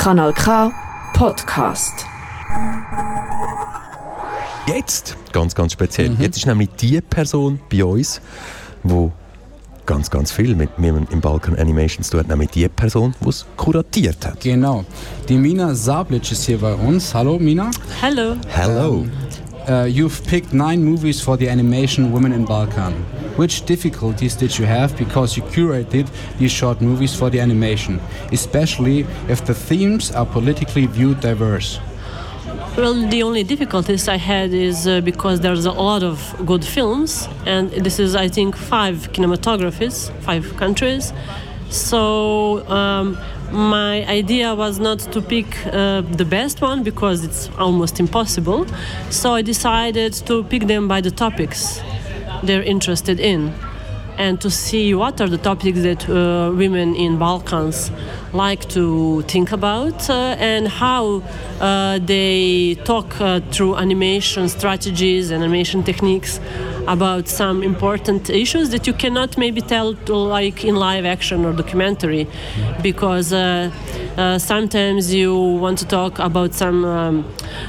Kanal K Podcast. Jetzt, ganz, ganz speziell. Jetzt ist nämlich die Person bei uns, wo ganz, ganz viel mit mir im Balkan Animation zu tun hat, nämlich die Person, die es kuratiert hat. Genau. Die Mina Sablic ist hier bei uns. Hallo Mina. Hello. Hello. Uh, you've picked nine movies for the animation Women in Balkan. Which difficulties did you have because you curated these short movies for the animation, especially if the themes are politically viewed diverse? Well, the only difficulties I had is uh, because there's a lot of good films, and this is, I think, five cinematographies, five countries. So um, my idea was not to pick uh, the best one because it's almost impossible. So I decided to pick them by the topics they're interested in and to see what are the topics that uh, women in Balkans like to think about uh, and how uh, they talk uh, through animation strategies and animation techniques about some important issues that you cannot maybe tell like in live action or documentary because uh, sometimes you want to talk about some um,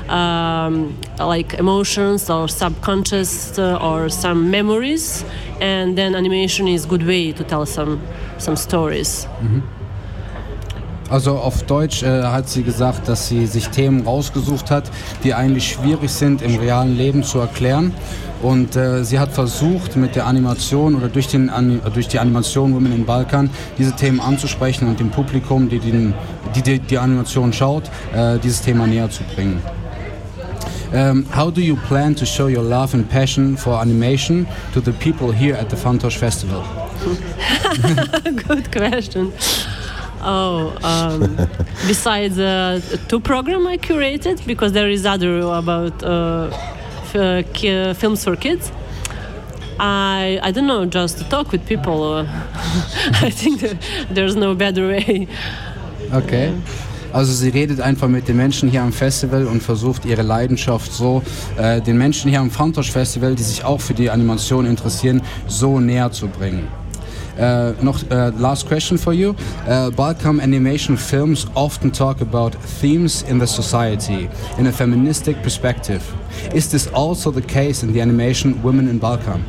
um, like emotions or subconscious uh, or some memories and then animation is good way to tell some some stories Also auf Deutsch äh, hat sie gesagt, dass sie sich Themen rausgesucht hat, die eigentlich schwierig sind im realen Leben zu erklären. Und äh, sie hat versucht, mit der Animation oder durch, den, durch die Animation Women in Balkan diese Themen anzusprechen und dem Publikum, die den, die, die, die Animation schaut, äh, dieses Thema näher zu bringen. Um, how do you plan to show your love and passion for animation to the people here at the Fantosh Festival? good question oh um, besides uh, two program i curated because there is other about uh, uh, ki- films for kids I, I don't know, just to talk with people. Uh, I think that there's no better way. Okay. Also sie redet einfach mit den Menschen hier am Festival und versucht ihre Leidenschaft so äh, den Menschen hier am Fantosch Festival, die sich auch für die Animation interessieren, so näher zu bringen. Äh, noch äh, last question for you. Uh, Balkan animation films often talk about themes in the society in a feministic perspective. Is this also the case in the animation Women in Balkan?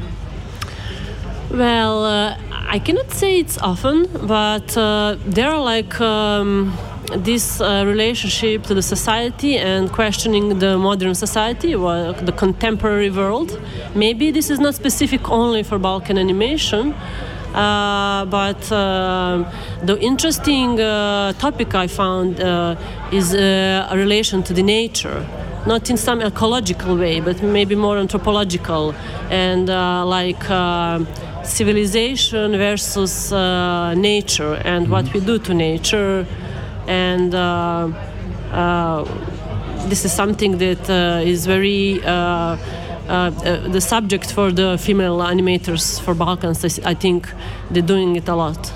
Well, uh, I cannot say it's often, but uh, there are like um, this uh, relationship to the society and questioning the modern society, well, the contemporary world. Maybe this is not specific only for Balkan animation. Uh, but uh, the interesting uh, topic I found is a relation to the nature not in some ecological way, but maybe more anthropological and uh, like uh, civilization versus uh, nature and what we do to nature. And this is something that is very. Uh, uh, the subject for the female animators for Balkans, I think they're doing it a lot.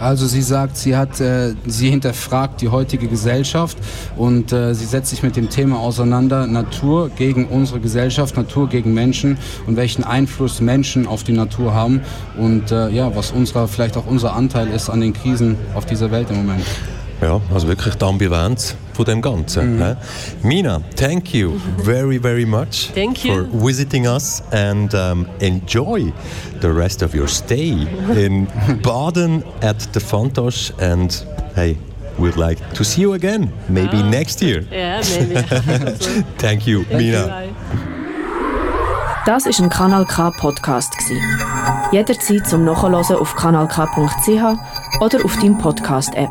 Also sie sagt, sie hat, äh, sie hinterfragt die heutige Gesellschaft und äh, sie setzt sich mit dem Thema auseinander, Natur gegen unsere Gesellschaft, Natur gegen Menschen und welchen Einfluss Menschen auf die Natur haben und äh, ja, was unserer, vielleicht auch unser Anteil ist an den Krisen auf dieser Welt im Moment. Ja, also wirklich die Ambivalenz von dem Ganzen. hä? Mina, thank you very, very much Thank you. for visiting us and um, enjoy the rest of your stay in Baden at the Fantosch. And hey, we'd like to see you again, maybe Ah. next year. Yeah, maybe. Thank you, Thank Mina. you. Das ist ein Kanal K Podcast gsi. Jederzeit zum Nachhören auf kanalk.ch oder auf deinem Podcast App.